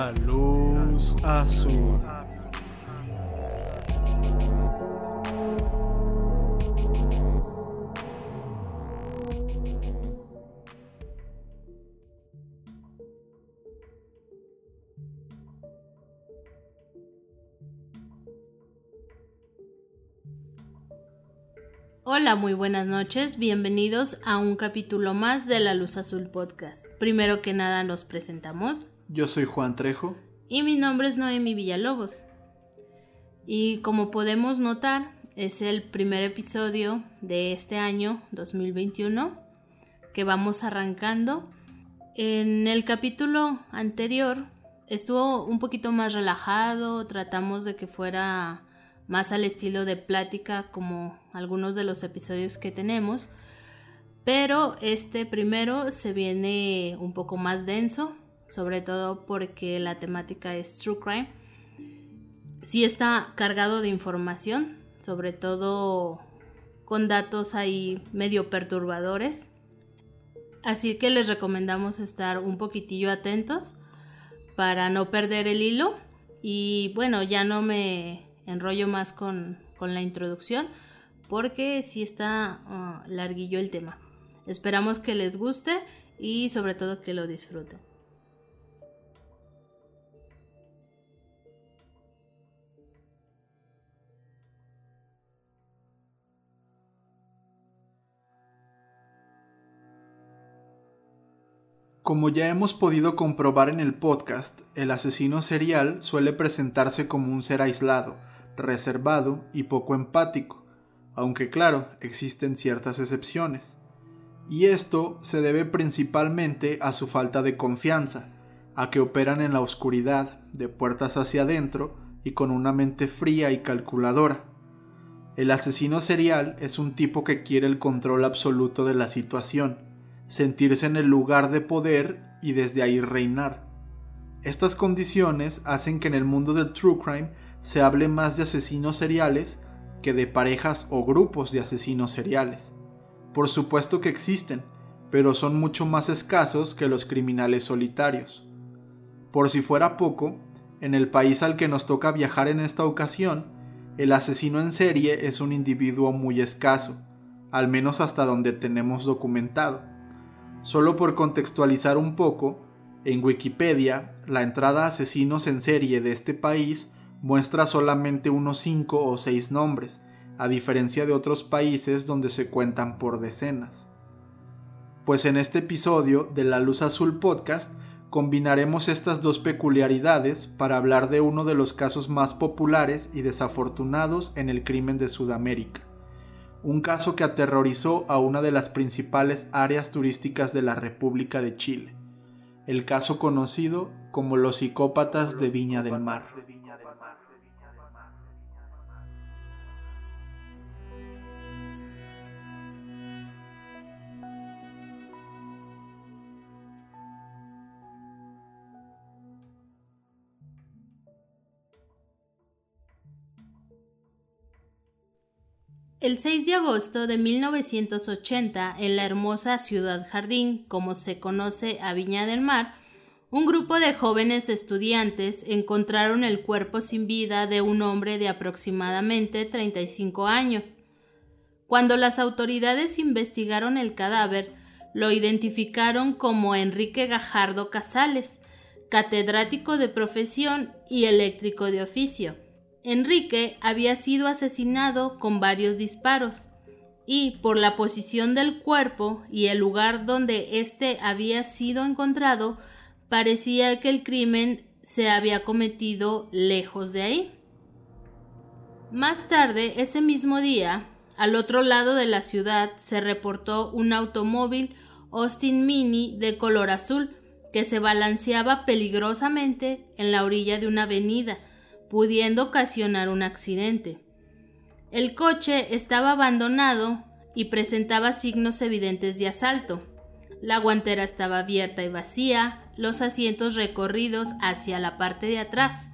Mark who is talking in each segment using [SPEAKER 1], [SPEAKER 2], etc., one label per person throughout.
[SPEAKER 1] La luz azul.
[SPEAKER 2] Hola, muy buenas noches, bienvenidos a un capítulo más de La Luz Azul Podcast. Primero que nada nos presentamos.
[SPEAKER 1] Yo soy Juan Trejo.
[SPEAKER 2] Y mi nombre es Noemi Villalobos. Y como podemos notar, es el primer episodio de este año 2021 que vamos arrancando. En el capítulo anterior estuvo un poquito más relajado, tratamos de que fuera más al estilo de plática como algunos de los episodios que tenemos. Pero este primero se viene un poco más denso, sobre todo porque la temática es True Crime. Sí está cargado de información, sobre todo con datos ahí medio perturbadores. Así que les recomendamos estar un poquitillo atentos para no perder el hilo. Y bueno, ya no me enrollo más con, la introducción porque sí está ah, larguillo el tema. Esperamos que les guste y sobre todo que lo disfruten.
[SPEAKER 1] Como ya hemos podido comprobar en el podcast, el asesino serial suele presentarse como un ser aislado, reservado y poco empático, aunque claro, existen ciertas excepciones. Y esto se debe principalmente a su falta de confianza, a que operan en la oscuridad, de puertas hacia adentro y con una mente fría y calculadora. El asesino serial es un tipo que quiere el control absoluto de la situación, sentirse en el lugar de poder y desde ahí reinar. Estas condiciones hacen que en el mundo del true crime se hable más de asesinos seriales que de parejas o grupos de asesinos seriales. Por supuesto que existen, pero son mucho más escasos que los criminales solitarios. Por si fuera poco, en el país al que nos toca viajar en esta ocasión, el asesino en serie es un individuo muy escaso, al menos hasta donde tenemos documentado. Solo por contextualizar un poco, en Wikipedia, la entrada asesinos en serie de este país muestra solamente unos 5 o 6 nombres, a diferencia de otros países donde se cuentan por decenas. Pues en este episodio de La Luz Azul Podcast combinaremos estas dos peculiaridades para hablar de uno de los casos más populares y desafortunados en el crimen de Sudamérica, un caso que aterrorizó a una de las principales áreas turísticas de la República de Chile, el caso conocido como los psicópatas de Viña del Mar.
[SPEAKER 2] El 6 de agosto de 1980, en la hermosa ciudad Jardín, como se conoce a Viña del Mar, un grupo de jóvenes estudiantes encontraron el cuerpo sin vida de un hombre de aproximadamente 35 años. Cuando las autoridades investigaron el cadáver, lo identificaron como Enrique Gajardo Casales, catedrático de profesión y eléctrico de oficio. Enrique había sido asesinado con varios disparos y por la posición del cuerpo y el lugar donde éste había sido encontrado, parecía que el crimen se había cometido lejos de ahí. Más tarde, ese mismo día, al otro lado de la ciudad se reportó un automóvil Austin Mini de color azul que se balanceaba peligrosamente en la orilla de una avenida, pudiendo ocasionar un accidente. El coche estaba abandonado y presentaba signos evidentes de asalto. La guantera estaba abierta y vacía, los asientos recorridos hacia la parte de atrás.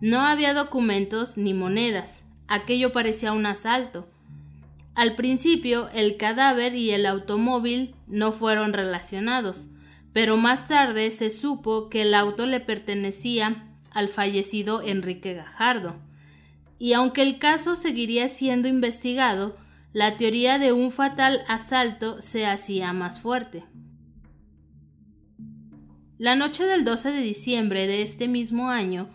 [SPEAKER 2] No había documentos ni monedas. Aquello parecía un asalto. Al principio el cadáver y el automóvil no fueron relacionados, pero más tarde se supo que el auto le pertenecía al fallecido Enrique Gajardo. Y aunque el caso seguiría siendo investigado, la teoría de un fatal asalto se hacía más fuerte. La noche del 12 de diciembre de este mismo año,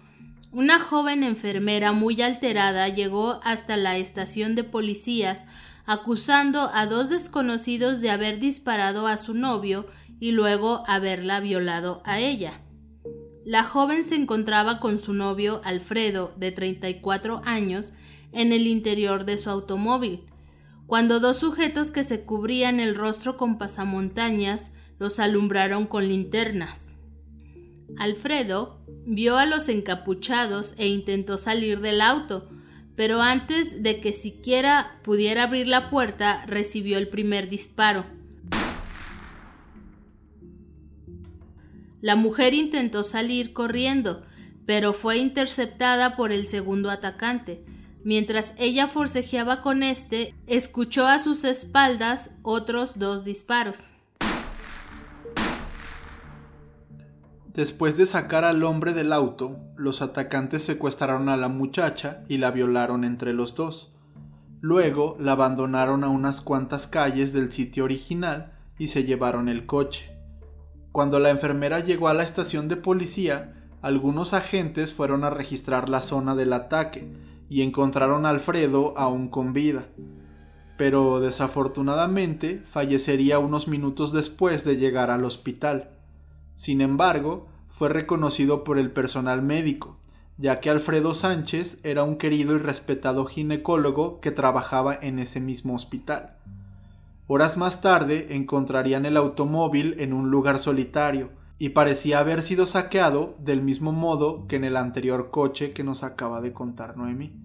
[SPEAKER 2] una joven enfermera muy alterada llegó hasta la estación de policías acusando a dos desconocidos de haber disparado a su novio y luego haberla violado a ella. La joven se encontraba con su novio Alfredo, de 34 años, en el interior de su automóvil, cuando dos sujetos que se cubrían el rostro con pasamontañas los alumbraron con linternas. Alfredo vio a los encapuchados e intentó salir del auto, pero antes de que siquiera pudiera abrir la puerta recibió el primer disparo. La mujer intentó salir corriendo, pero fue interceptada por el segundo atacante. Mientras ella forcejeaba con este, escuchó a sus espaldas otros dos disparos.
[SPEAKER 1] Después de sacar al hombre del auto, los atacantes secuestraron a la muchacha y la violaron entre los dos. Luego la abandonaron a unas cuantas calles del sitio original y se llevaron el coche. Cuando la enfermera llegó a la estación de policía, algunos agentes fueron a registrar la zona del ataque y encontraron a Alfredo aún con vida. Pero desafortunadamente fallecería unos minutos después de llegar al hospital. Sin embargo, fue reconocido por el personal médico, ya que Alfredo Sánchez era un querido y respetado ginecólogo que trabajaba en ese mismo hospital. Horas más tarde encontrarían el automóvil en un lugar solitario, y parecía haber sido saqueado del mismo modo que en el anterior coche que nos acaba de contar Noemí.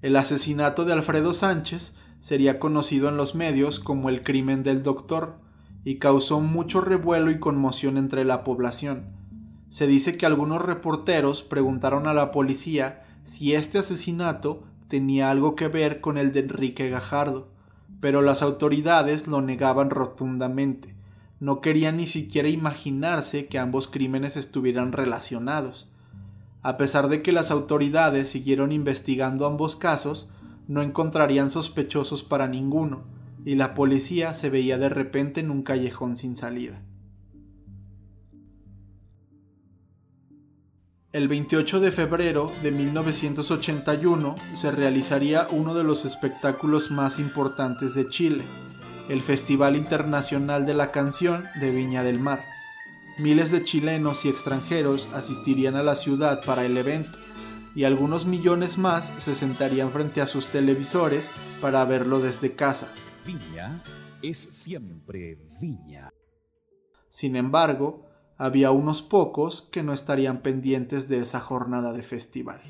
[SPEAKER 1] El asesinato de Alfredo Sánchez sería conocido en los medios como el crimen del doctor, y causó mucho revuelo y conmoción entre la población. Se dice que algunos reporteros preguntaron a la policía si este asesinato tenía algo que ver con el de Enrique Gajardo, pero las autoridades lo negaban rotundamente. No querían ni siquiera imaginarse que ambos crímenes estuvieran relacionados. A pesar de que las autoridades siguieron investigando ambos casos, no encontrarían sospechosos para ninguno, y la policía se veía de repente en un callejón sin salida. El 28 de febrero de 1981 se realizaría uno de los espectáculos más importantes de Chile, el Festival Internacional de la Canción de Viña del Mar. Miles de chilenos y extranjeros asistirían a la ciudad para el evento, y algunos millones más se sentarían frente a sus televisores para verlo desde casa.
[SPEAKER 3] Viña es siempre Viña.
[SPEAKER 1] Sin embargo, había unos pocos que no estarían pendientes de esa jornada de festival.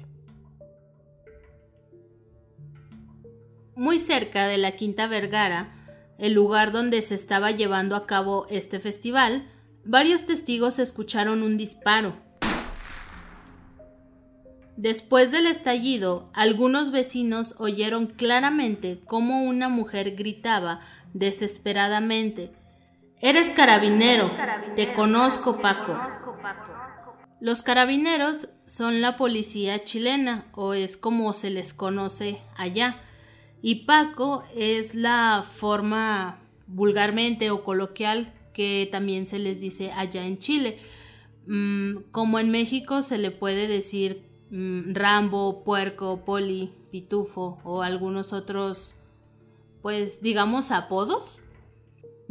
[SPEAKER 2] Muy cerca de la Quinta Vergara, el lugar donde se estaba llevando a cabo este festival, varios testigos escucharon un disparo. Después del estallido, algunos vecinos oyeron claramente cómo una mujer gritaba desesperadamente Eres carabinero. Te conozco, Paco. Los carabineros son la policía chilena, o es como se les conoce allá. Y Paco es la forma vulgarmente o coloquial que también se les dice allá en Chile. Mm, como en México se le puede decir mm, Rambo, puerco, poli, pitufo o algunos otros, pues digamos, apodos.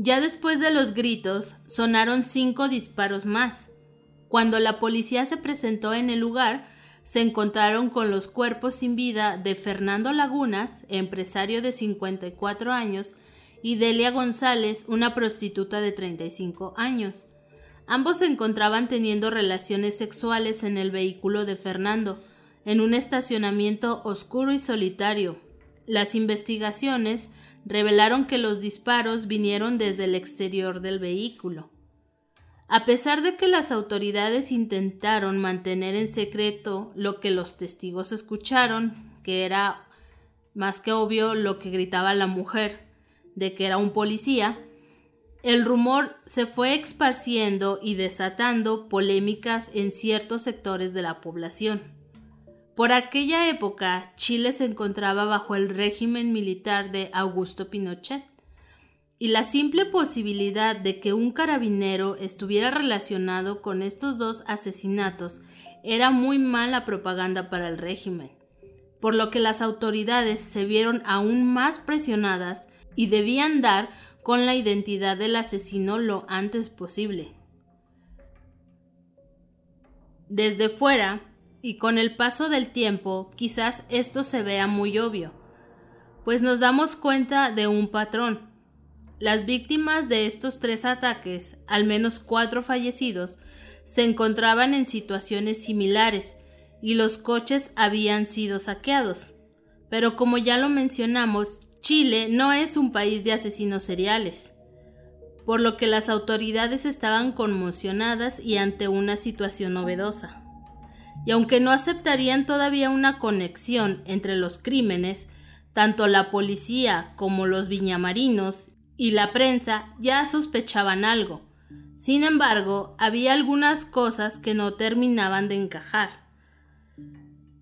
[SPEAKER 2] Ya después de los gritos, sonaron cinco disparos más. Cuando la policía se presentó en el lugar, se encontraron con los cuerpos sin vida de Fernando Lagunas, empresario de 54 años, y Delia González, una prostituta de 35 años. Ambos se encontraban teniendo relaciones sexuales en el vehículo de Fernando, en un estacionamiento oscuro y solitario. Las investigaciones revelaron que los disparos vinieron desde el exterior del vehículo. A pesar de que las autoridades intentaron mantener en secreto lo que los testigos escucharon, que era más que obvio lo que gritaba la mujer, de que era un policía, el rumor se fue esparciendo y desatando polémicas en ciertos sectores de la población. Por aquella época, Chile se encontraba bajo el régimen militar de Augusto Pinochet, y la simple posibilidad de que un carabinero estuviera relacionado con estos dos asesinatos era muy mala propaganda para el régimen, por lo que las autoridades se vieron aún más presionadas y debían dar con la identidad del asesino lo antes posible. Desde fuera, y con el paso del tiempo, quizás esto se vea muy obvio, pues nos damos cuenta de un patrón. Las víctimas de estos tres ataques, al menos cuatro fallecidos, se encontraban en situaciones similares y los coches habían sido saqueados. Pero como ya lo mencionamos, Chile no es un país de asesinos seriales, por lo que las autoridades estaban conmocionadas y ante una situación novedosa. Y aunque no aceptarían todavía una conexión entre los crímenes, tanto la policía como los viñamarinos y la prensa ya sospechaban algo. Sin embargo, había algunas cosas que no terminaban de encajar.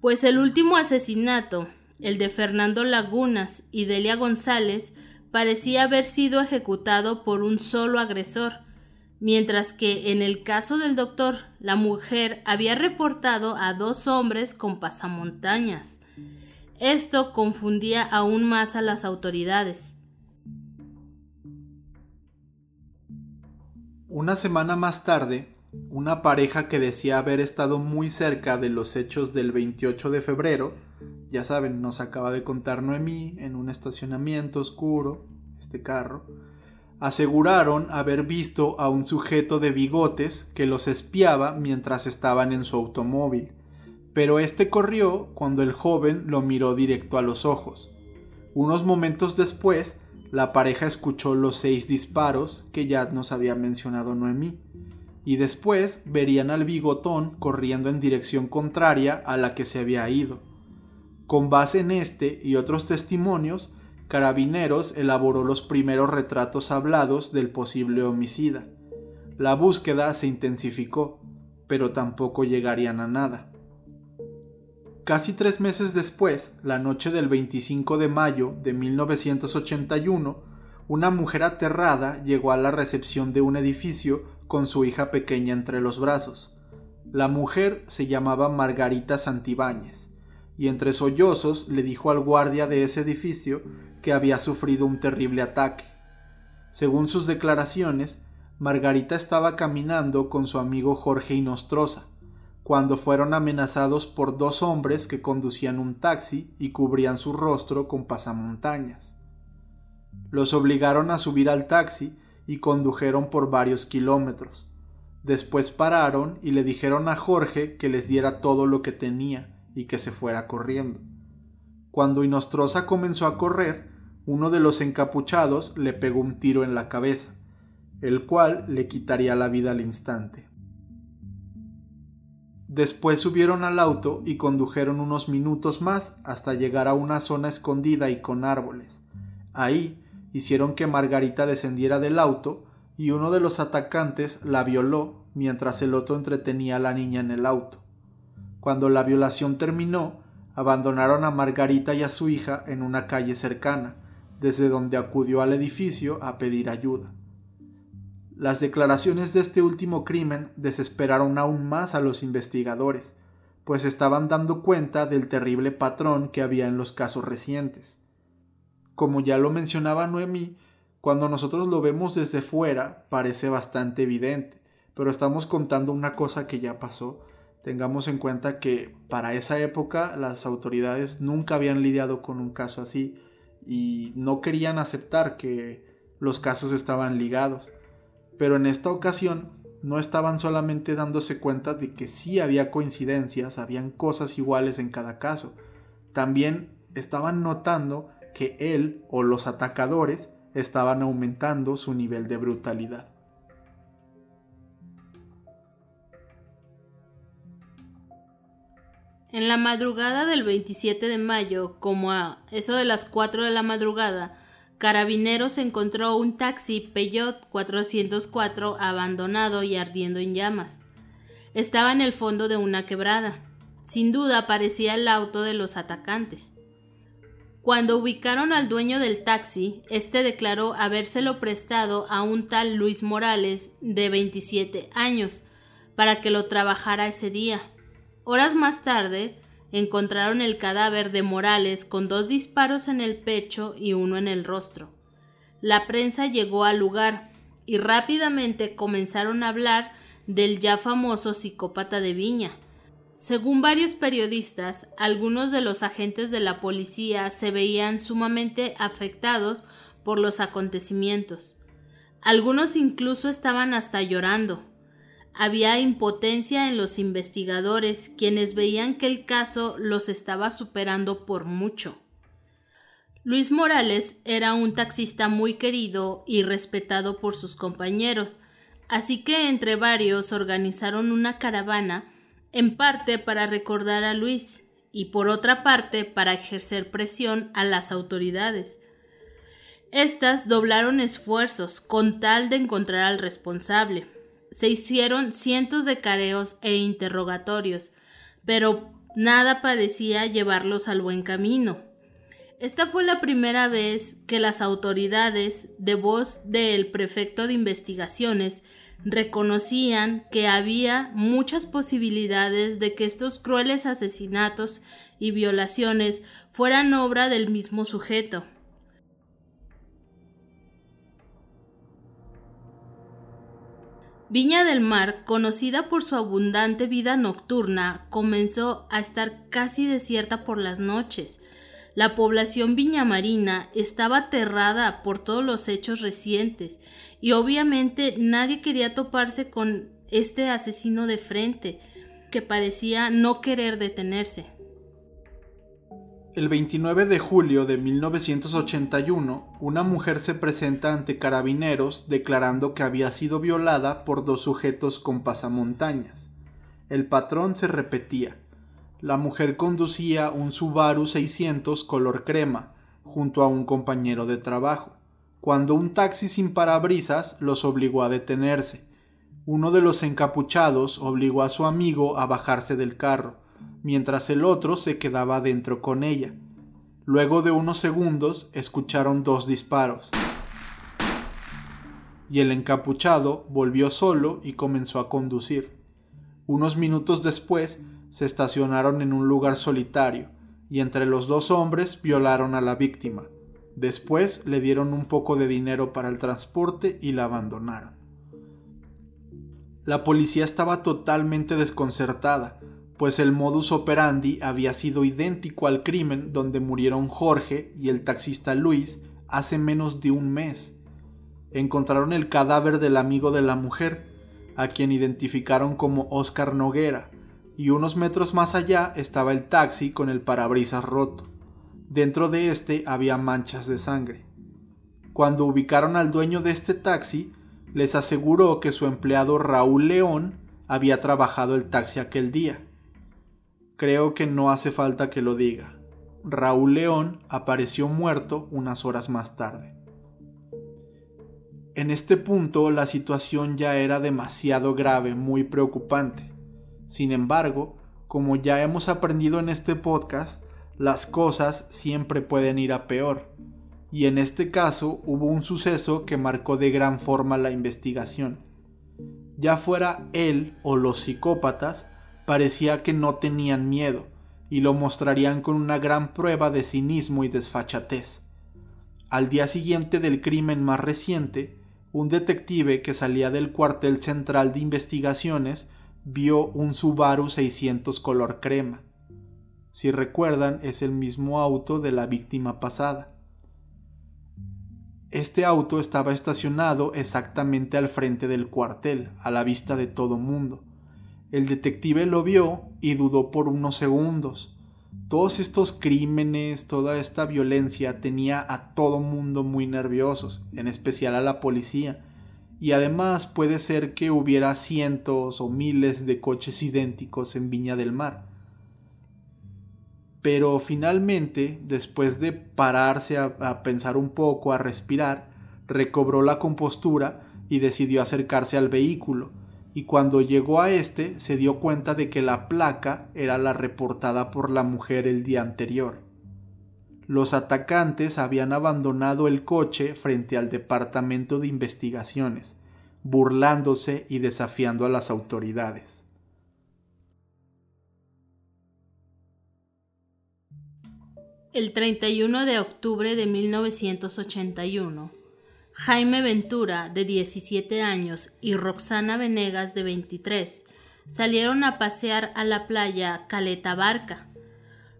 [SPEAKER 2] Pues el último asesinato, el de Fernando Lagunas y Delia González, parecía haber sido ejecutado por un solo agresor, mientras que en el caso del doctor, la mujer había reportado a dos hombres con pasamontañas. Esto confundía aún más a las autoridades.
[SPEAKER 1] Una semana más tarde, una pareja que decía haber estado muy cerca de los hechos del 28 de febrero, ya saben, nos acaba de contar Noemí en un estacionamiento oscuro, este carro, aseguraron haber visto a un sujeto de bigotes que los espiaba mientras estaban en su automóvil, pero este corrió cuando el joven lo miró directo a los ojos. Unos momentos después, la pareja escuchó los seis disparos que ya nos había mencionado Noemí, y después verían al bigotón corriendo en dirección contraria a la que se había ido. Con base en este y otros testimonios, Carabineros elaboró los primeros retratos hablados del posible homicida. La búsqueda se intensificó, pero tampoco llegarían a nada. Casi tres meses después, la noche del 25 de mayo de 1981, una mujer aterrada llegó a la recepción de un edificio con su hija pequeña entre los brazos. La mujer se llamaba Margarita Santibáñez, y entre sollozos le dijo al guardia de ese edificio que había sufrido un terrible ataque. Según sus declaraciones, Margarita estaba caminando con su amigo Jorge Inostroza, cuando fueron amenazados por dos hombres que conducían un taxi y cubrían su rostro con pasamontañas. Los obligaron a subir al taxi y condujeron por varios kilómetros. Después pararon y le dijeron a Jorge que les diera todo lo que tenía y que se fuera corriendo. Cuando Inostroza comenzó a correr, uno de los encapuchados le pegó un tiro en la cabeza, el cual le quitaría la vida al instante. Después subieron al auto y condujeron unos minutos más hasta llegar a una zona escondida y con árboles. Ahí hicieron que Margarita descendiera del auto y uno de los atacantes la violó mientras el otro entretenía a la niña en el auto. Cuando la violación terminó, abandonaron a Margarita y a su hija en una calle cercana, desde donde acudió al edificio a pedir ayuda. Las declaraciones de este último crimen desesperaron aún más a los investigadores, pues estaban dando cuenta del terrible patrón que había en los casos recientes. Como ya lo mencionaba Noemí, cuando nosotros lo vemos desde fuera parece bastante evidente, pero estamos contando una cosa que ya pasó Tengamos en cuenta que para esa época las autoridades nunca habían lidiado con un caso así y no querían aceptar que los casos estaban ligados. Pero en esta ocasión no estaban solamente dándose cuenta de que sí había coincidencias, habían cosas iguales en cada caso. También estaban notando que él o los atacadores estaban aumentando su nivel de brutalidad.
[SPEAKER 2] En la madrugada del 27 de mayo, como a eso de las 4 de la madrugada, Carabineros encontró un taxi Peugeot 404 abandonado y ardiendo en llamas. Estaba en el fondo de una quebrada. Sin duda parecía el auto de los atacantes. Cuando ubicaron al dueño del taxi, este declaró habérselo prestado a un tal Luis Morales de 27 años para que lo trabajara ese día. Horas más tarde, encontraron el cadáver de Morales con dos disparos en el pecho y uno en el rostro. La prensa llegó al lugar y rápidamente comenzaron a hablar del ya famoso psicópata de Viña. Según varios periodistas, algunos de los agentes de la policía se veían sumamente afectados por los acontecimientos. Algunos incluso estaban hasta llorando. Había impotencia en los investigadores, quienes veían que el caso los estaba superando por mucho. Luis Morales era un taxista muy querido y respetado por sus compañeros, así que entre varios organizaron una caravana, en parte para recordar a Luis y por otra parte para ejercer presión a las autoridades. Estas doblaron esfuerzos con tal de encontrar al responsable se hicieron cientos de careos e interrogatorios, pero nada parecía llevarlos al buen camino. Esta fue la primera vez que las autoridades, de voz del prefecto de investigaciones, reconocían que había muchas posibilidades de que estos crueles asesinatos y violaciones fueran obra del mismo sujeto. Viña del Mar, conocida por su abundante vida nocturna, comenzó a estar casi desierta por las noches. La población viñamarina estaba aterrada por todos los hechos recientes y obviamente nadie quería toparse con este asesino de frente, que parecía no querer detenerse.
[SPEAKER 1] El 29 de julio de 1981, una mujer se presenta ante carabineros declarando que había sido violada por dos sujetos con pasamontañas. El patrón se repetía. La mujer conducía un Subaru 600 color crema, junto a un compañero de trabajo, cuando un taxi sin parabrisas los obligó a detenerse. Uno de los encapuchados obligó a su amigo a bajarse del carro mientras el otro se quedaba dentro con ella. Luego de unos segundos escucharon dos disparos. Y el encapuchado volvió solo y comenzó a conducir. Unos minutos después se estacionaron en un lugar solitario y entre los dos hombres violaron a la víctima. Después le dieron un poco de dinero para el transporte y la abandonaron. La policía estaba totalmente desconcertada, pues el modus operandi había sido idéntico al crimen donde murieron Jorge y el taxista Luis hace menos de un mes. Encontraron el cadáver del amigo de la mujer, a quien identificaron como Oscar Noguera, y unos metros más allá estaba el taxi con el parabrisas roto. Dentro de este había manchas de sangre. Cuando ubicaron al dueño de este taxi, les aseguró que su empleado Raúl León había trabajado el taxi aquel día Creo que no hace falta que lo diga. Raúl León apareció muerto unas horas más tarde. En este punto la situación ya era demasiado grave, muy preocupante. Sin embargo, como ya hemos aprendido en este podcast, las cosas siempre pueden ir a peor. Y en este caso hubo un suceso que marcó de gran forma la investigación. Ya fuera él o los psicópatas, parecía que no tenían miedo, y lo mostrarían con una gran prueba de cinismo y desfachatez. Al día siguiente del crimen más reciente, un detective que salía del cuartel central de investigaciones vio un Subaru 600 color crema. Si recuerdan, es el mismo auto de la víctima pasada. Este auto estaba estacionado exactamente al frente del cuartel, a la vista de todo mundo. El detective lo vio y dudó por unos segundos. Todos estos crímenes, toda esta violencia tenía a todo mundo muy nerviosos, en especial a la policía. Y además puede ser que hubiera cientos o miles de coches idénticos en Viña del Mar. pero finalmente, después de pararse a, pensar un poco, a respirar, recobró la compostura y decidió acercarse al vehículo, y cuando llegó a este se dio cuenta de que la placa era la reportada por la mujer el día anterior. Los atacantes habían abandonado el coche frente al departamento de investigaciones, burlándose y desafiando a las autoridades.
[SPEAKER 2] El 31 de octubre de 1981, Jaime Ventura, de 17 años, y Roxana Venegas, de 23, salieron a pasear a la playa Caleta Barca.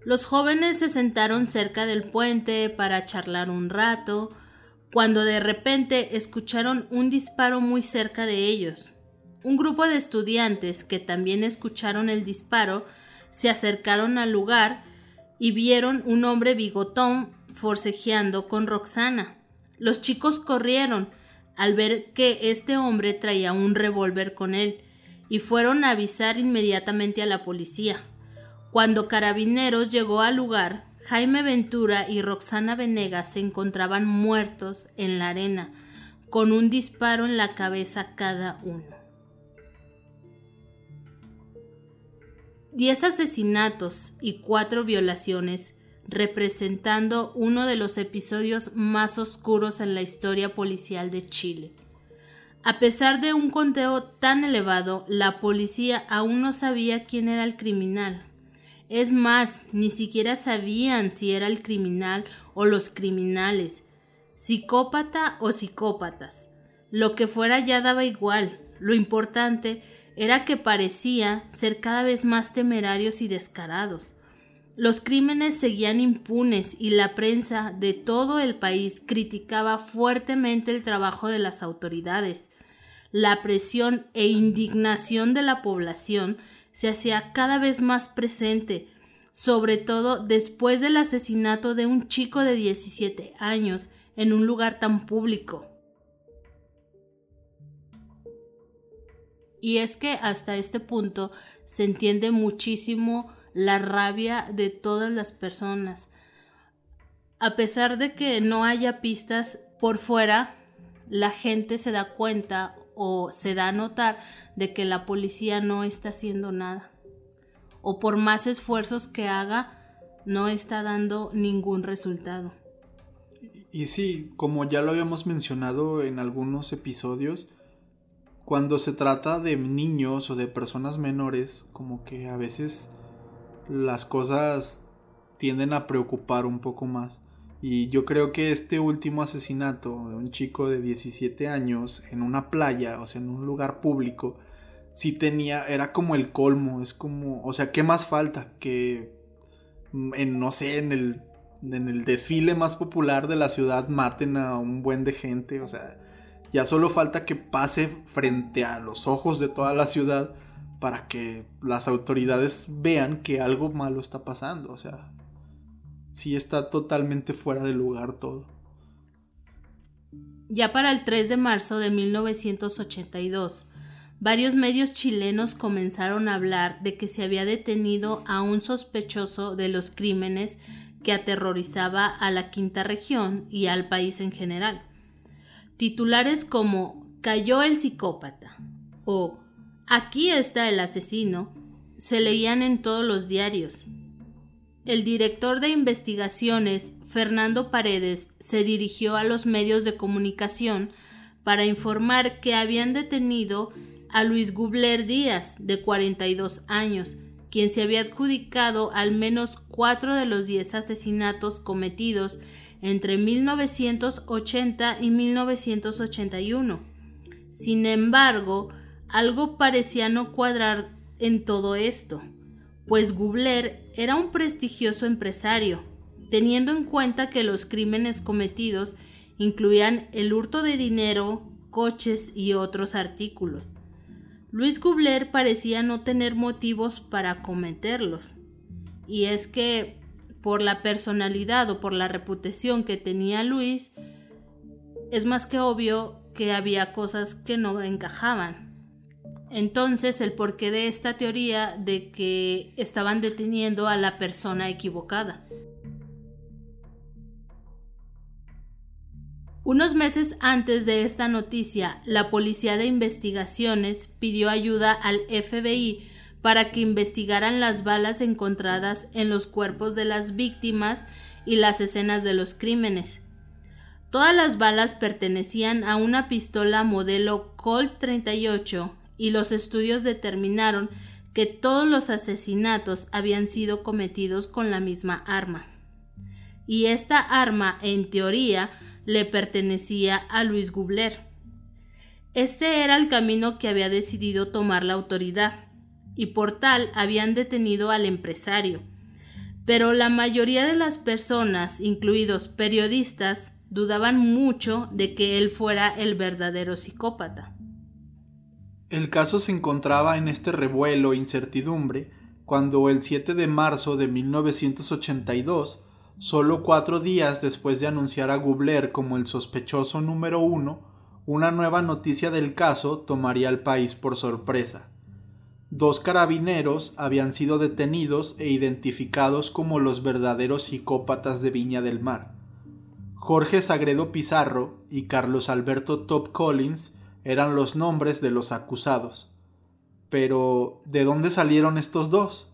[SPEAKER 2] Los jóvenes se sentaron cerca del puente para charlar un rato, cuando de repente escucharon un disparo muy cerca de ellos. Un grupo de estudiantes que también escucharon el disparo se acercaron al lugar y vieron un hombre bigotón forcejeando con Roxana. Los chicos corrieron al ver que este hombre traía un revólver con él y fueron a avisar inmediatamente a la policía. Cuando Carabineros llegó al lugar, Jaime Ventura y Roxana Venegas se encontraban muertos en la arena, con un disparo en la cabeza cada uno. Diez asesinatos y cuatro violaciones, representando uno de los episodios más oscuros en la historia policial de Chile. A pesar de un conteo tan elevado, la policía aún no sabía quién era el criminal. Es más, ni siquiera sabían si era el criminal o los criminales, psicópata o psicópatas. Lo que fuera ya daba igual. Lo importante era que parecía ser cada vez más temerarios y descarados. Los crímenes seguían impunes y la prensa de todo el país criticaba fuertemente el trabajo de las autoridades. La presión e indignación de la población se hacía cada vez más presente, sobre todo después del asesinato de un chico de 17 años en un lugar tan público. Y es que hasta este punto se entiende muchísimo la rabia de todas las personas. A pesar de que no haya pistas por fuera, la gente se da cuenta o se da a notar de que la policía no está haciendo nada. O por más esfuerzos que haga, no está dando ningún resultado.
[SPEAKER 1] Y sí, como ya lo habíamos mencionado en algunos episodios, cuando se trata de niños o de personas menores, como que a veces las cosas tienden a preocupar un poco más. Y yo creo que este último asesinato de un chico de 17 años en una playa, o sea, en un lugar público, sí tenía, era como el colmo, es como, o sea, ¿qué más falta? Que en, no sé, en el, en el desfile más popular de la ciudad maten a un buen de gente, o sea, ya solo falta que pase frente a los ojos de toda la ciudad para que las autoridades vean que algo malo está pasando. O sea, sí está totalmente fuera de lugar todo.
[SPEAKER 2] Ya para el 3 de marzo de 1982, varios medios chilenos comenzaron a hablar de que se había detenido a un sospechoso de los crímenes que aterrorizaba a la quinta región y al país en general. Titulares como Cayó el psicópata o Aquí está el asesino se leían en todos los diarios. El director de investigaciones, Fernando Paredes, se dirigió a los medios de comunicación para informar que habían detenido a Luis Gubler Díaz, de 42 años, quien se había adjudicado al menos cuatro de los diez asesinatos cometidos entre 1980 y 1981. Sin embargo, algo parecía no cuadrar en todo esto, pues Gubler era un prestigioso empresario, teniendo en cuenta que los crímenes cometidos incluían el hurto de dinero, coches y otros artículos. Luis Gubler parecía no tener motivos para cometerlos. Y es que por la personalidad o por la reputación que tenía Luis, es más que obvio que había cosas que no encajaban. Entonces, el porqué de esta teoría de que estaban deteniendo a la persona equivocada. Unos meses antes de esta noticia, la Policía de Investigaciones pidió ayuda al FBI para que investigaran las balas encontradas en los cuerpos de las víctimas y las escenas de los crímenes. Todas las balas pertenecían a una pistola modelo Colt 38 y los estudios determinaron que todos los asesinatos habían sido cometidos con la misma arma. Y esta arma, en teoría, le pertenecía a Luis Gubler. Este era el camino que había decidido tomar la autoridad, y por tal habían detenido al empresario. Pero la mayoría de las personas, incluidos periodistas, dudaban mucho de que él fuera el verdadero psicópata.
[SPEAKER 1] El caso se encontraba en este revuelo e incertidumbre cuando el 7 de marzo de 1982, solo cuatro días después de anunciar a Gubler como el sospechoso número uno, una nueva noticia del caso tomaría al país por sorpresa. Dos carabineros habían sido detenidos e identificados como los verdaderos psicópatas de Viña del Mar. Jorge Sagredo Pizarro y Carlos Alberto Top Collins eran los nombres de los acusados. Pero, ¿de dónde salieron estos dos?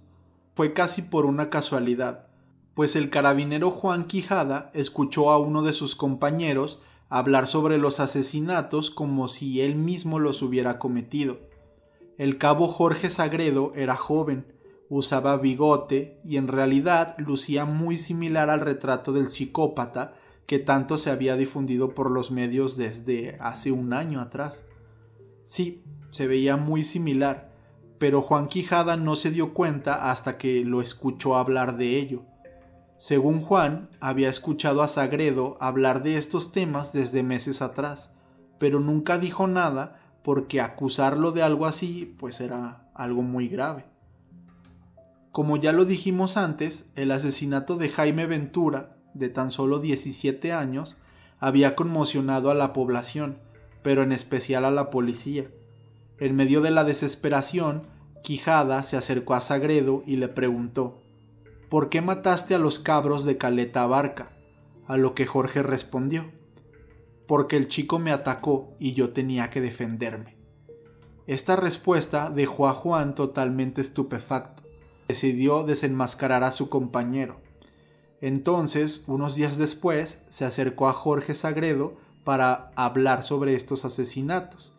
[SPEAKER 1] Fue casi por una casualidad, pues el carabinero Juan Quijada escuchó a uno de sus compañeros hablar sobre los asesinatos como si él mismo los hubiera cometido. El cabo Jorge Sagredo era joven, usaba bigote y en realidad lucía muy similar al retrato del psicópata que tanto se había difundido por los medios desde hace un año atrás. Sí, se veía muy similar, pero Juan Quijada no se dio cuenta hasta que lo escuchó hablar de ello. Según Juan, había escuchado a Sagredo hablar de estos temas desde meses atrás, pero nunca dijo nada porque acusarlo de algo así pues era algo muy grave. Como ya lo dijimos antes, el asesinato de Jaime Ventura de tan solo 17 años, había conmocionado a la población, pero en especial a la policía. En medio de la desesperación, Quijada se acercó a Sagredo y le preguntó ¿Por qué mataste a los cabros de Caleta Barca? A lo que Jorge respondió Porque el chico me atacó y yo tenía que defenderme. Esta respuesta dejó a Juan totalmente estupefacto. Decidió desenmascarar a su compañero. Entonces, unos días después, se acercó a Jorge Sagredo para hablar sobre estos asesinatos,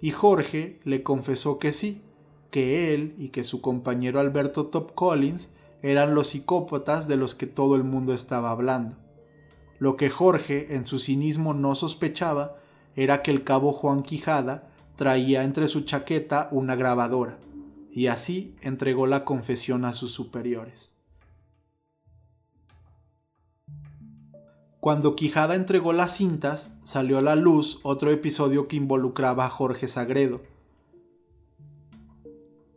[SPEAKER 1] y Jorge le confesó que sí, que él y que su compañero Alberto Top Collins eran los psicópatas de los que todo el mundo estaba hablando. Lo que Jorge, en su cinismo, no sospechaba era que el cabo Juan Quijada traía entre su chaqueta una grabadora, y así entregó la confesión a sus superiores. Cuando Quijada entregó las cintas, salió a la luz otro episodio que involucraba a Jorge Sagredo.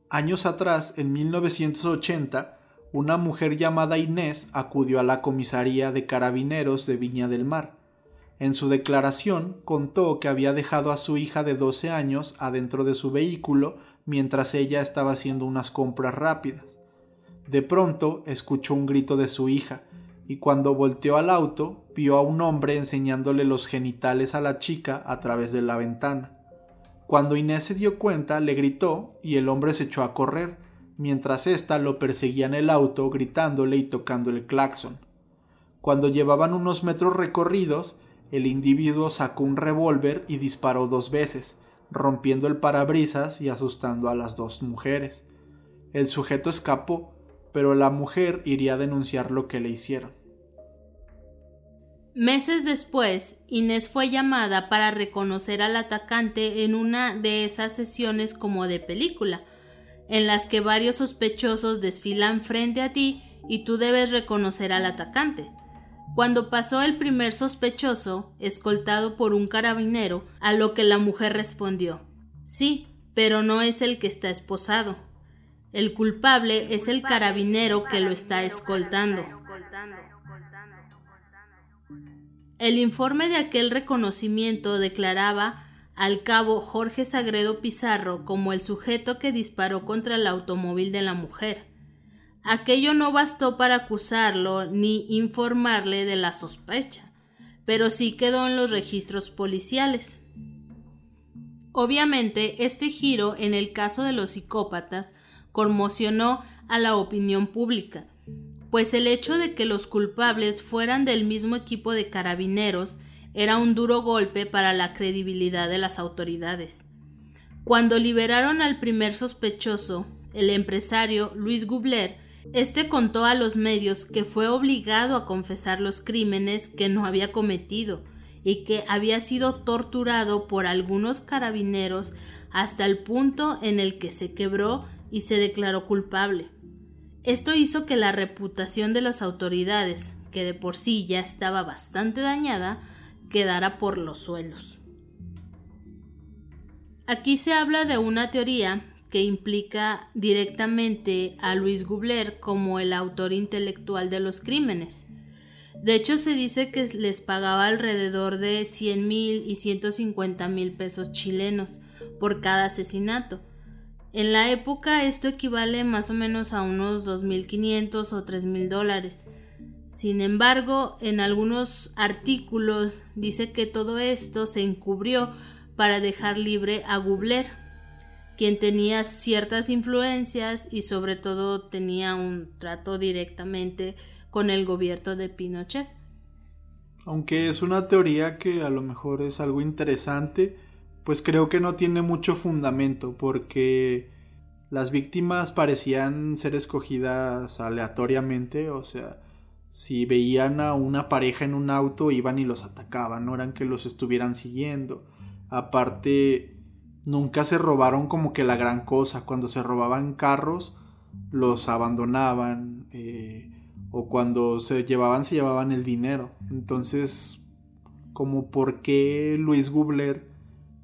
[SPEAKER 1] Años atrás, en 1980, una mujer llamada Inés acudió a la comisaría de carabineros de Viña del Mar. En su declaración contó que había dejado a su hija de 12 años adentro de su vehículo mientras ella estaba haciendo unas compras rápidas. De pronto escuchó un grito de su hija, y cuando volteó al auto vio a un hombre enseñándole los genitales a la chica a través de la ventana. Cuando Inés se dio cuenta, le gritó y el hombre se echó a correr, mientras ésta lo perseguía en el auto gritándole y tocando el claxon. Cuando llevaban unos metros recorridos, el individuo sacó un revólver y disparó dos veces, rompiendo el parabrisas y asustando a las dos mujeres. El sujeto escapó, pero la mujer iría a denunciar lo que le hicieron.
[SPEAKER 2] Meses después, Inés fue llamada para reconocer al atacante en una de esas sesiones como de película, en las que varios sospechosos desfilan frente a ti y tú debes reconocer al atacante. Cuando pasó el primer sospechoso, escoltado por un carabinero, a lo que la mujer respondió, Sí, pero no es el que está esposado. El culpable es el carabinero que lo está escoltando. El informe de aquel reconocimiento declaraba al cabo Jorge Sagredo Pizarro como el sujeto que disparó contra el automóvil de la mujer. Aquello no bastó para acusarlo ni informarle de la sospecha, pero sí quedó en los registros policiales. Obviamente, este giro en el caso de los psicópatas conmocionó a la opinión pública, pues el hecho de que los culpables fueran del mismo equipo de carabineros era un duro golpe para la credibilidad de las autoridades. Cuando liberaron al primer sospechoso, el empresario Luis Gubler, este contó a los medios que fue obligado a confesar los crímenes que no había cometido y que había sido torturado por algunos carabineros hasta el punto en el que se quebró y se declaró culpable. Esto hizo que la reputación de las autoridades, que de por sí ya estaba bastante dañada, quedara por los suelos. Aquí se habla de una teoría que implica directamente a Luis Gubler como el autor intelectual de los crímenes. De hecho, se dice que les pagaba alrededor de 100 mil y 150 mil pesos chilenos por cada asesinato. En la época esto equivale más o menos a unos 2.500 o 3.000 dólares. Sin embargo, en algunos artículos dice que todo esto se encubrió para dejar libre a Gubler, quien tenía ciertas influencias y sobre todo tenía un trato directamente con el gobierno de Pinochet.
[SPEAKER 1] Aunque es una teoría que a lo mejor es algo interesante, pues creo que no tiene mucho fundamento porque las víctimas parecían ser escogidas aleatoriamente, o sea, si veían a una pareja en un auto iban y los atacaban, no eran que los estuvieran siguiendo. Aparte, nunca se robaron como que la gran cosa. Cuando se robaban carros, los abandonaban. Eh, o cuando se llevaban, se llevaban el dinero. Entonces, como por qué Luis Gubler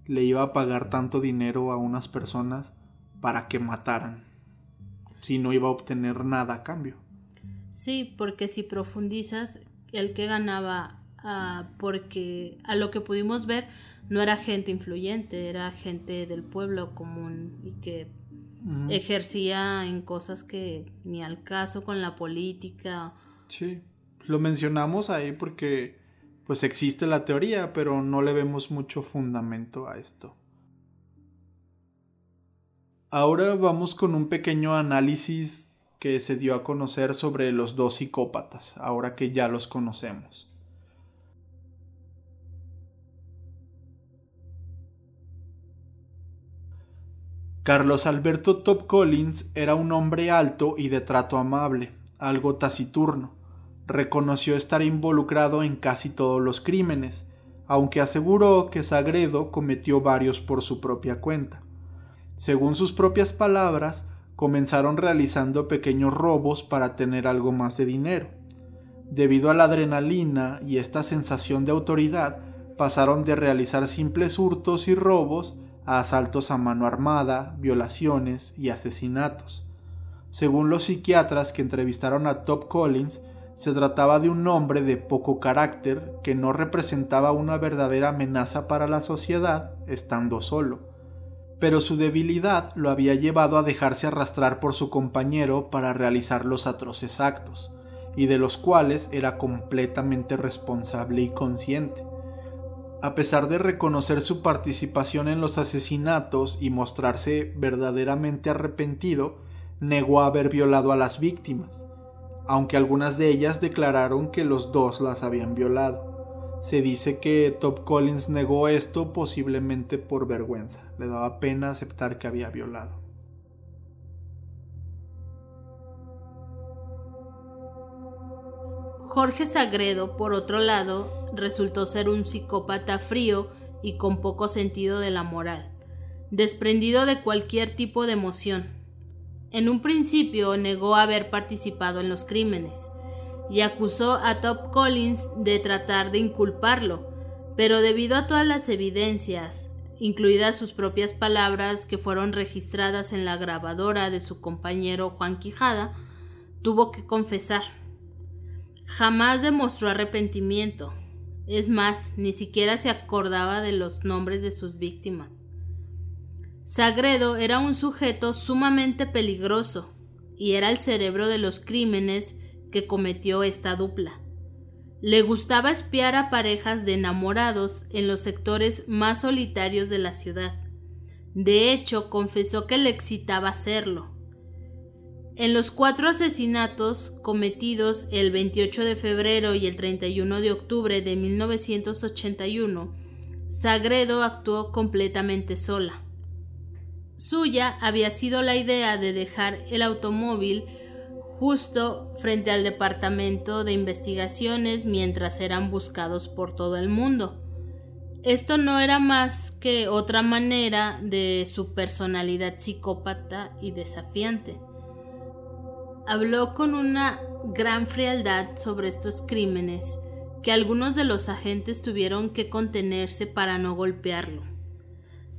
[SPEAKER 1] le iba a pagar tanto dinero a unas personas para que mataran, si no iba a obtener nada a cambio.
[SPEAKER 2] Sí, porque si profundizas, el que ganaba, ah, porque a lo que pudimos ver, no era gente influyente, era gente del pueblo común y que ejercía en cosas que ni al caso con la política.
[SPEAKER 1] Sí, lo mencionamos ahí porque pues existe la teoría, pero no le vemos mucho fundamento a esto. Ahora vamos con un pequeño análisis que se dio a conocer sobre los dos psicópatas, ahora que ya los conocemos. Carlos Alberto Top Collins era un hombre alto y de trato amable, algo taciturno. Reconoció estar involucrado en casi todos los crímenes, aunque aseguró que Sagredo cometió varios por su propia cuenta. Según sus propias palabras, comenzaron realizando pequeños robos para tener algo más de dinero. Debido a la adrenalina y esta sensación de autoridad, pasaron de realizar simples hurtos y robos a asaltos a mano armada, violaciones y asesinatos. Según los psiquiatras que entrevistaron a Top Collins, se trataba de un hombre de poco carácter que no representaba una verdadera amenaza para la sociedad estando solo pero su debilidad lo había llevado a dejarse arrastrar por su compañero para realizar los atroces actos, y de los cuales era completamente responsable y consciente. A pesar de reconocer su participación en los asesinatos y mostrarse verdaderamente arrepentido, negó haber violado a las víctimas, aunque algunas de ellas declararon que los dos las habían violado. Se dice que Top Collins negó esto posiblemente por vergüenza, le daba pena aceptar que había violado.
[SPEAKER 2] Jorge Sagredo, por otro lado, resultó ser un psicópata frío y con poco sentido de la moral, desprendido de cualquier tipo de emoción. En un principio negó haber participado en los crímenes, y acusó a Top Collins de tratar de inculparlo, pero debido a todas las evidencias, incluidas sus propias palabras que fueron registradas en la grabadora de su compañero Juan Quijada, tuvo que confesar. Jamás demostró arrepentimiento. Es más, ni siquiera se acordaba de los nombres de sus víctimas. Sagredo era un sujeto sumamente peligroso y era el cerebro de los crímenes que cometió esta dupla. Le gustaba espiar a parejas de enamorados en los sectores más solitarios de la ciudad. De hecho, confesó que le excitaba hacerlo. En los cuatro asesinatos cometidos el 28 de febrero y el 31 de octubre de 1981, Sagredo actuó completamente sola. Suya había sido la idea de dejar el automóvil justo frente al departamento de investigaciones mientras eran buscados por todo el mundo. Esto no era más que otra manera de su personalidad psicópata y desafiante. Habló con una gran frialdad sobre estos crímenes que algunos de los agentes tuvieron que contenerse para no golpearlo.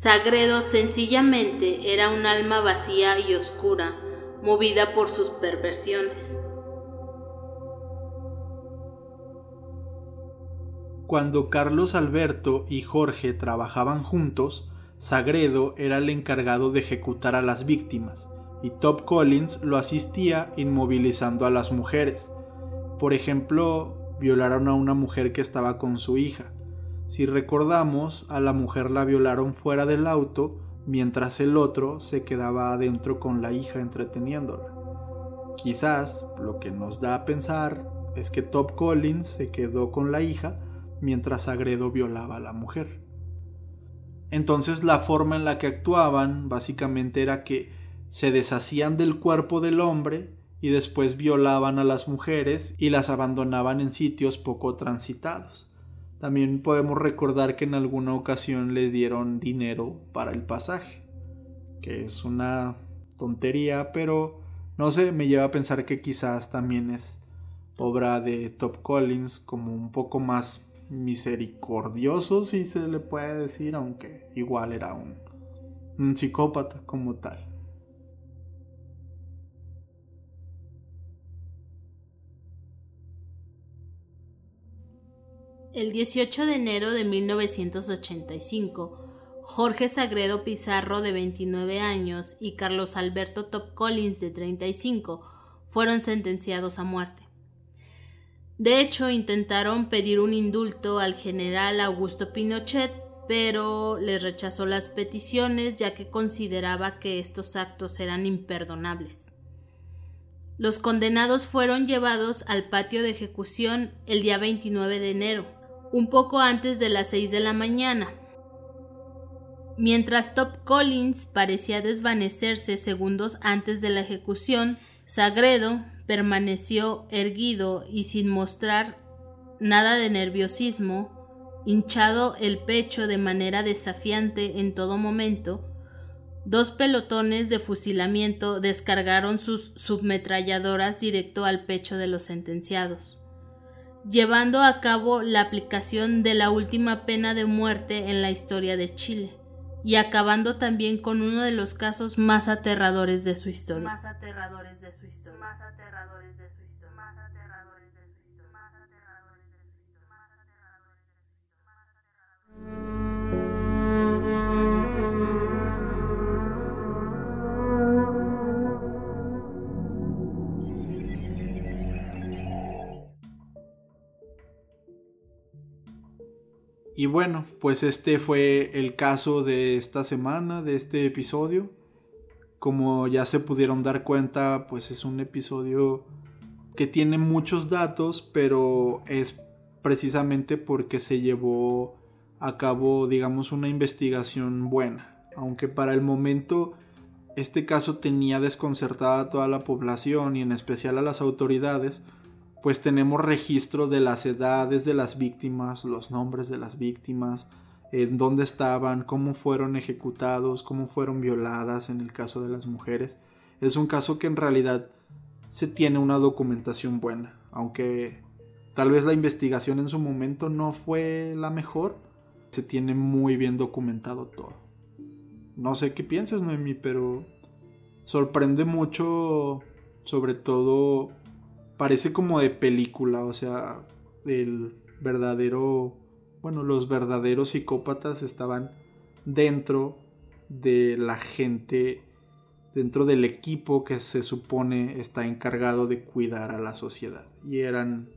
[SPEAKER 2] Sagredo sencillamente era un alma vacía y oscura, movida por sus perversiones.
[SPEAKER 1] Cuando Carlos Alberto y Jorge trabajaban juntos, Sagredo era el encargado de ejecutar a las víctimas, y Top Collins lo asistía inmovilizando a las mujeres. Por ejemplo, violaron a una mujer que estaba con su hija. Si recordamos, a la mujer la violaron fuera del auto mientras el otro se quedaba adentro con la hija entreteniéndola. Quizás lo que nos da a pensar es que Top Collins se quedó con la hija mientras Agredo violaba a la mujer. Entonces la forma en la que actuaban básicamente era que se deshacían del cuerpo del hombre y después violaban a las mujeres y las abandonaban en sitios poco transitados. También podemos recordar que en alguna ocasión le dieron dinero para el pasaje, que es una tontería, pero no sé, me lleva a pensar que quizás también es obra de Top Collins como un poco más misericordioso, si se le puede decir, aunque igual era un, un psicópata como tal.
[SPEAKER 2] El 18 de enero de 1985, Jorge Sagredo Pizarro, de 29 años, y Carlos Alberto Top Collins, de 35, fueron sentenciados a muerte. De hecho, intentaron pedir un indulto al general Augusto Pinochet, pero les rechazó las peticiones ya que consideraba que estos actos eran imperdonables. Los condenados fueron llevados al patio de ejecución el día 29 de enero, un poco antes de las 6 de la mañana. Mientras Top Collins parecía desvanecerse segundos antes de la ejecución, Sagredo permaneció erguido y sin mostrar nada de nerviosismo, hinchado el pecho de manera desafiante en todo momento, dos pelotones de fusilamiento descargaron sus submetralladoras directo al pecho de los sentenciados llevando a cabo la aplicación de la última pena de muerte en la historia de Chile y acabando también con uno de los casos más aterradores de su historia.
[SPEAKER 1] Y bueno, pues este fue el caso de esta semana, de este episodio. Como ya se pudieron dar cuenta, pues es un episodio que tiene muchos datos, pero es precisamente porque se llevó a cabo, digamos, una investigación buena. Aunque para el momento este caso tenía desconcertada a toda la población y en especial a las autoridades, pues tenemos registro de las edades de las víctimas, los nombres de las víctimas, en dónde estaban, cómo fueron ejecutados, cómo fueron violadas en el caso de las mujeres. Es un caso que en realidad se tiene una documentación buena, aunque tal vez la investigación en su momento no fue la mejor, se tiene muy bien documentado todo. No sé qué piensas, Noemi, pero sorprende mucho, sobre todo parece como de película, o sea, el, verdadero, bueno, los verdaderos psicópatas estaban dentro de la gente, dentro del equipo que se supone está encargado de cuidar a la sociedad. Y eran,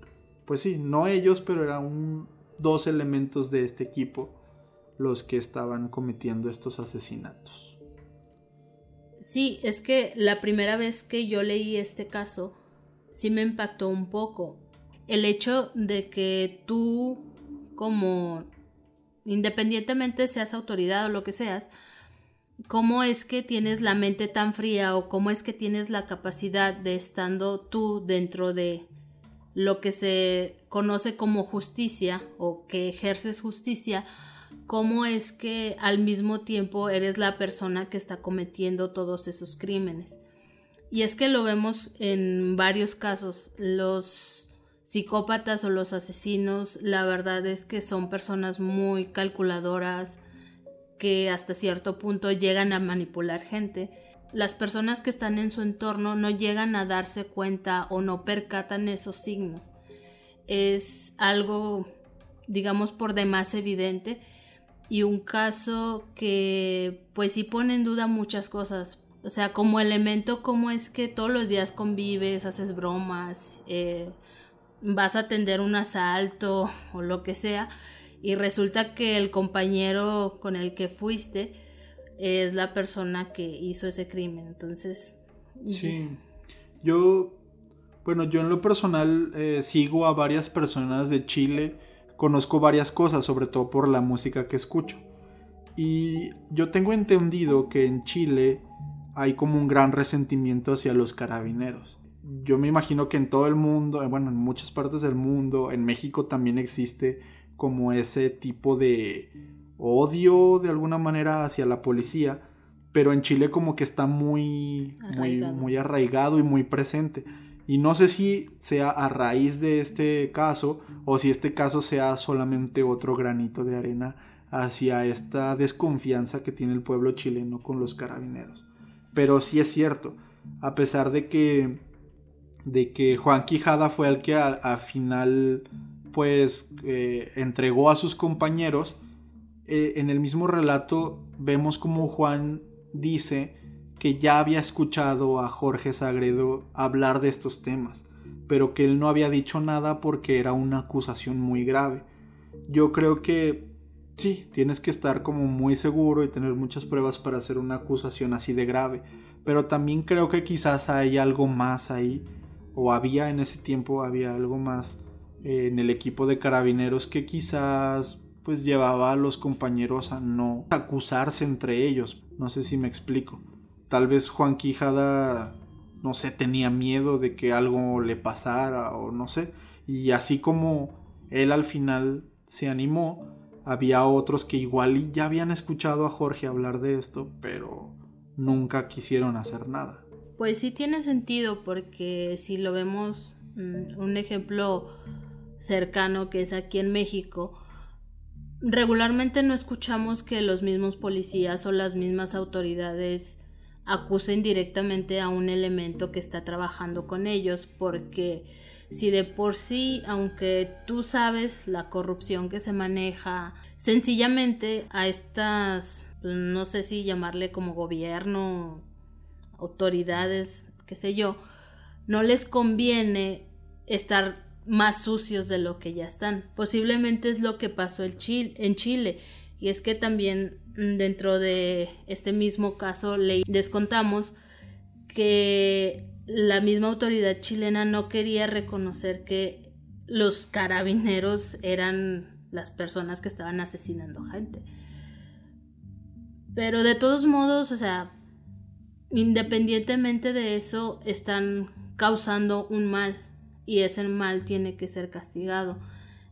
[SPEAKER 1] pues sí, no ellos, pero eran dos elementos de este equipo los que estaban cometiendo estos asesinatos.
[SPEAKER 2] Sí, es que la primera vez que yo leí este caso, sí me impactó un poco. El hecho de que tú, como independientemente seas autoridad o lo que seas, cómo es que tienes la mente tan fría o cómo es que tienes la capacidad de estando tú dentro de lo que se conoce como justicia o que ejerces justicia, cómo es que al mismo tiempo eres la persona que está cometiendo todos esos crímenes. Y es que lo vemos en varios casos. Los psicópatas o los asesinos, la verdad es que son personas muy calculadoras, que hasta cierto punto llegan a manipular gente. Las personas que están en su entorno no llegan a darse cuenta o no percatan esos signos. Es algo, digamos, por demás evidente y un caso que pues sí pone en duda muchas cosas. O sea, como elemento, cómo es que todos los días convives, haces bromas, eh, vas a atender un asalto o lo que sea, y resulta que el compañero con el que fuiste es la persona que hizo ese crimen. Entonces...
[SPEAKER 1] Sí, yo, bueno, yo en lo personal eh, sigo a varias personas de Chile conozco varias cosas, sobre todo por la música que escucho. Y yo tengo entendido que en Chile hay como un gran resentimiento hacia los carabineros. Yo me imagino que en todo el mundo, eh, bueno, en muchas partes del mundo, en México también existe como ese tipo de odio de alguna manera hacia la policía, pero en Chile como que está muy, muy, muy arraigado y muy presente. Y no sé si sea a raíz de este caso o si este caso sea solamente otro granito de arena hacia esta desconfianza que tiene el pueblo chileno con los carabineros. Pero sí es cierto, a pesar de que de que Juan Quijada fue el que al final pues eh, entregó a sus compañeros, eh, en el mismo relato vemos como Juan dice que ya había escuchado a Jorge Sagredo hablar de estos temas, pero que él no había dicho nada porque era una acusación muy grave. Yo creo que sí, tienes que estar como muy seguro y tener muchas pruebas para hacer una acusación así de grave, pero también creo que quizás hay algo más ahí, o había en ese tiempo, había algo más eh, en el equipo de carabineros que quizás pues llevaba a los compañeros a no acusarse entre ellos. No sé si me explico. Tal vez Juan Quijada, no sé, tenía miedo de que algo le pasara o no sé. Y así como él al final se animó, había otros que igual ya habían escuchado a Jorge hablar de esto, pero nunca quisieron hacer nada.
[SPEAKER 2] Pues sí tiene sentido porque si lo vemos, mm, un ejemplo cercano que es aquí en México, regularmente no escuchamos que los mismos policías o las mismas autoridades acusen directamente a un elemento que está trabajando con ellos, porque si de por sí, aunque tú sabes la corrupción que se maneja, sencillamente a estas, no sé si llamarle como gobierno, autoridades, qué sé yo, no les conviene estar más sucios de lo que ya están. Posiblemente es lo que pasó en Chile. Y es que también Mm, dentro de este mismo caso le descontamos que la misma autoridad chilena no quería reconocer que los carabineros eran las personas que estaban asesinando gente. Pero de todos modos, o sea, independientemente de eso, están causando un mal y ese mal tiene que ser castigado.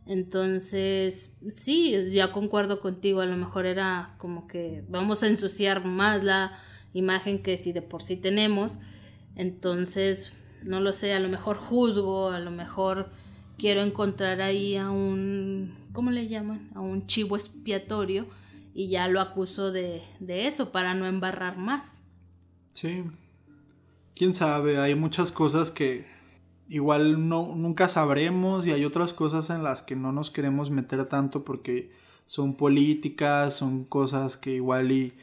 [SPEAKER 2] Entonces, sí, ya concuerdo contigo, a lo mejor era como que vamos a ensuciar más la imagen que si de por sí tenemos. Entonces, no lo sé, a lo mejor juzgo, a lo mejor quiero encontrar ahí a un, ¿cómo le llaman? A un chivo expiatorio y ya lo acuso de, de eso para no embarrar más.
[SPEAKER 1] Sí. Quién sabe, hay muchas cosas que igual no, nunca sabremos y hay otras cosas en las que no nos queremos meter tanto porque son políticas, son cosas que igual y...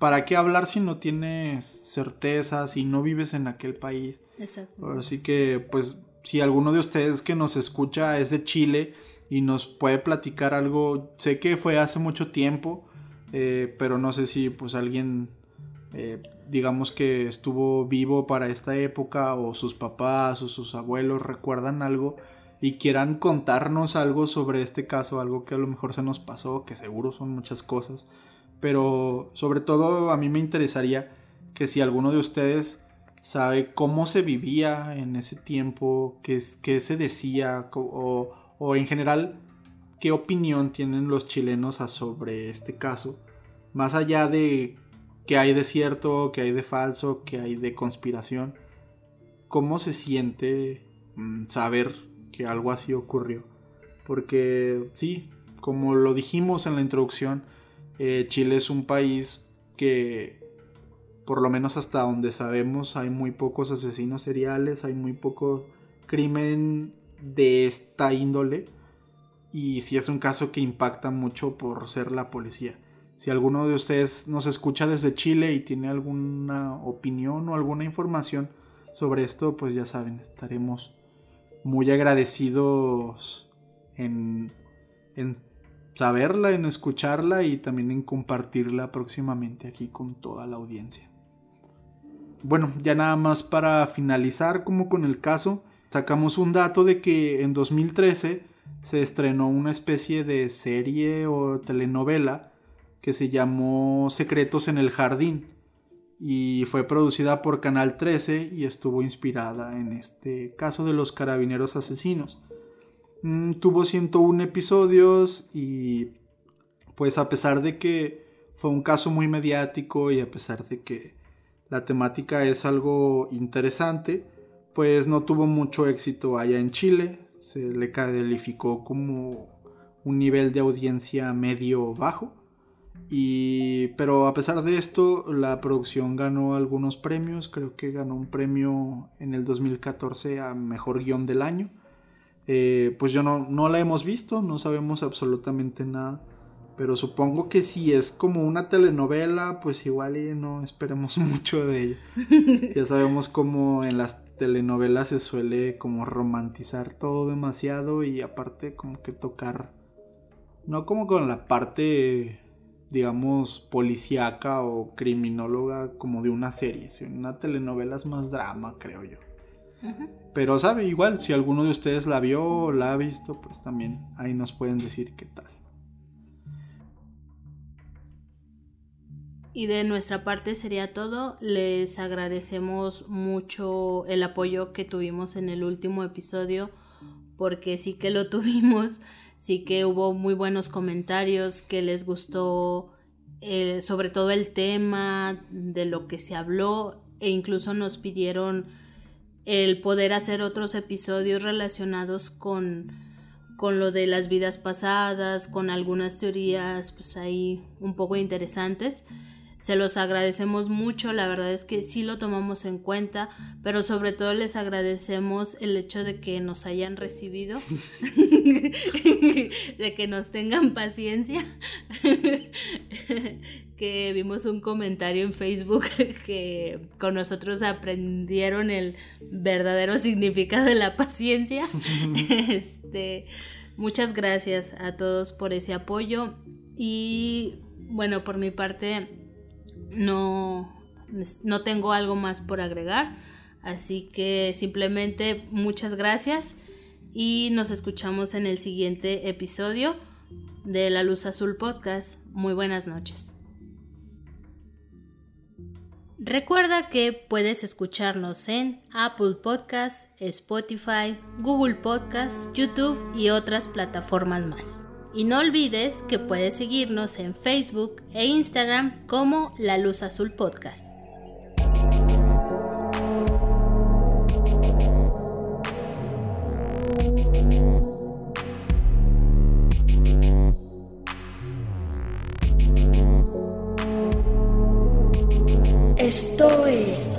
[SPEAKER 1] ¿Para qué hablar si no tienes certezas y no vives en aquel país?
[SPEAKER 2] Exacto.
[SPEAKER 1] Así que, pues, si alguno de ustedes que nos escucha es de Chile y nos puede platicar algo, sé que fue hace mucho tiempo, eh, pero no sé si pues alguien, eh, digamos que estuvo vivo para esta época o sus papás o sus abuelos recuerdan algo y quieran contarnos algo sobre este caso, algo que a lo mejor se nos pasó, que seguro son muchas cosas, pero sobre todo a mí me interesaría que si alguno de ustedes sabe cómo se vivía en ese tiempo, qué, qué se decía o, en general qué opinión tienen los chilenos sobre este caso, más allá de qué hay de cierto, qué hay de falso, qué hay de conspiración, cómo se siente mm, saber que algo así ocurrió. Porque sí, como lo dijimos en la introducción, eh, Chile es un país que por lo menos hasta donde sabemos, hay muy pocos asesinos seriales, hay muy poco crimen de esta índole. Y si es un caso que impacta mucho por ser la policía. Si alguno de ustedes nos escucha desde Chile y tiene alguna opinión o alguna información sobre esto, pues ya saben, estaremos muy agradecidos en, en saberla, en escucharla y también en compartirla próximamente aquí con toda la audiencia bueno, ya nada más para finalizar como con el caso, sacamos un dato de que en 2013 se estrenó una especie de serie o telenovela que se llamó Secretos en el Jardín y fue producida por Canal 13 y estuvo inspirada en este caso de los carabineros asesinos. Mm, tuvo 101 episodios y pues a pesar de que fue un caso muy mediático y a pesar de que la temática es algo interesante, pues no tuvo mucho éxito allá en Chile, se le calificó como un nivel de audiencia medio bajo. Y, pero a pesar de esto, la producción ganó algunos premios. Creo que ganó un premio en el 2014 a Mejor Guión del Año. Eh, pues yo no, no la hemos visto, no sabemos absolutamente nada. Pero supongo que si es como una telenovela, pues igual y no esperemos mucho de ella. ya sabemos cómo en las telenovelas se suele como romantizar todo demasiado y aparte como que tocar, no como con la parte, digamos, policíaca o criminóloga como de una serie. Si una telenovela es más drama, creo yo. Pero sabe, igual, si alguno de ustedes la vio o la ha visto, pues también ahí nos pueden decir qué tal.
[SPEAKER 2] Y de nuestra parte sería todo. Les agradecemos mucho el apoyo que tuvimos en el último episodio, porque sí que lo tuvimos, sí que hubo muy buenos comentarios, que les gustó eh, sobre todo el tema de lo que se habló e incluso nos pidieron el poder hacer otros episodios relacionados con, con lo de las vidas pasadas, con algunas teorías pues ahí un poco interesantes. Se los agradecemos mucho, la verdad es que sí lo tomamos en cuenta, pero sobre todo les agradecemos el hecho de que nos hayan recibido, de que nos tengan paciencia, que vimos un comentario en Facebook que con nosotros aprendieron el verdadero significado de la paciencia. este, muchas gracias a todos por ese apoyo y bueno, por mi parte no, no tengo algo más por agregar. Así que simplemente muchas gracias y nos escuchamos en el siguiente episodio de La Luz Azul Podcast. Muy buenas noches. Recuerda que puedes escucharnos en Apple Podcasts, Spotify, Google Podcasts, YouTube y otras plataformas más. Y no olvides que puedes seguirnos en Facebook e Instagram como La Luz Azul Podcast.
[SPEAKER 4] Esto es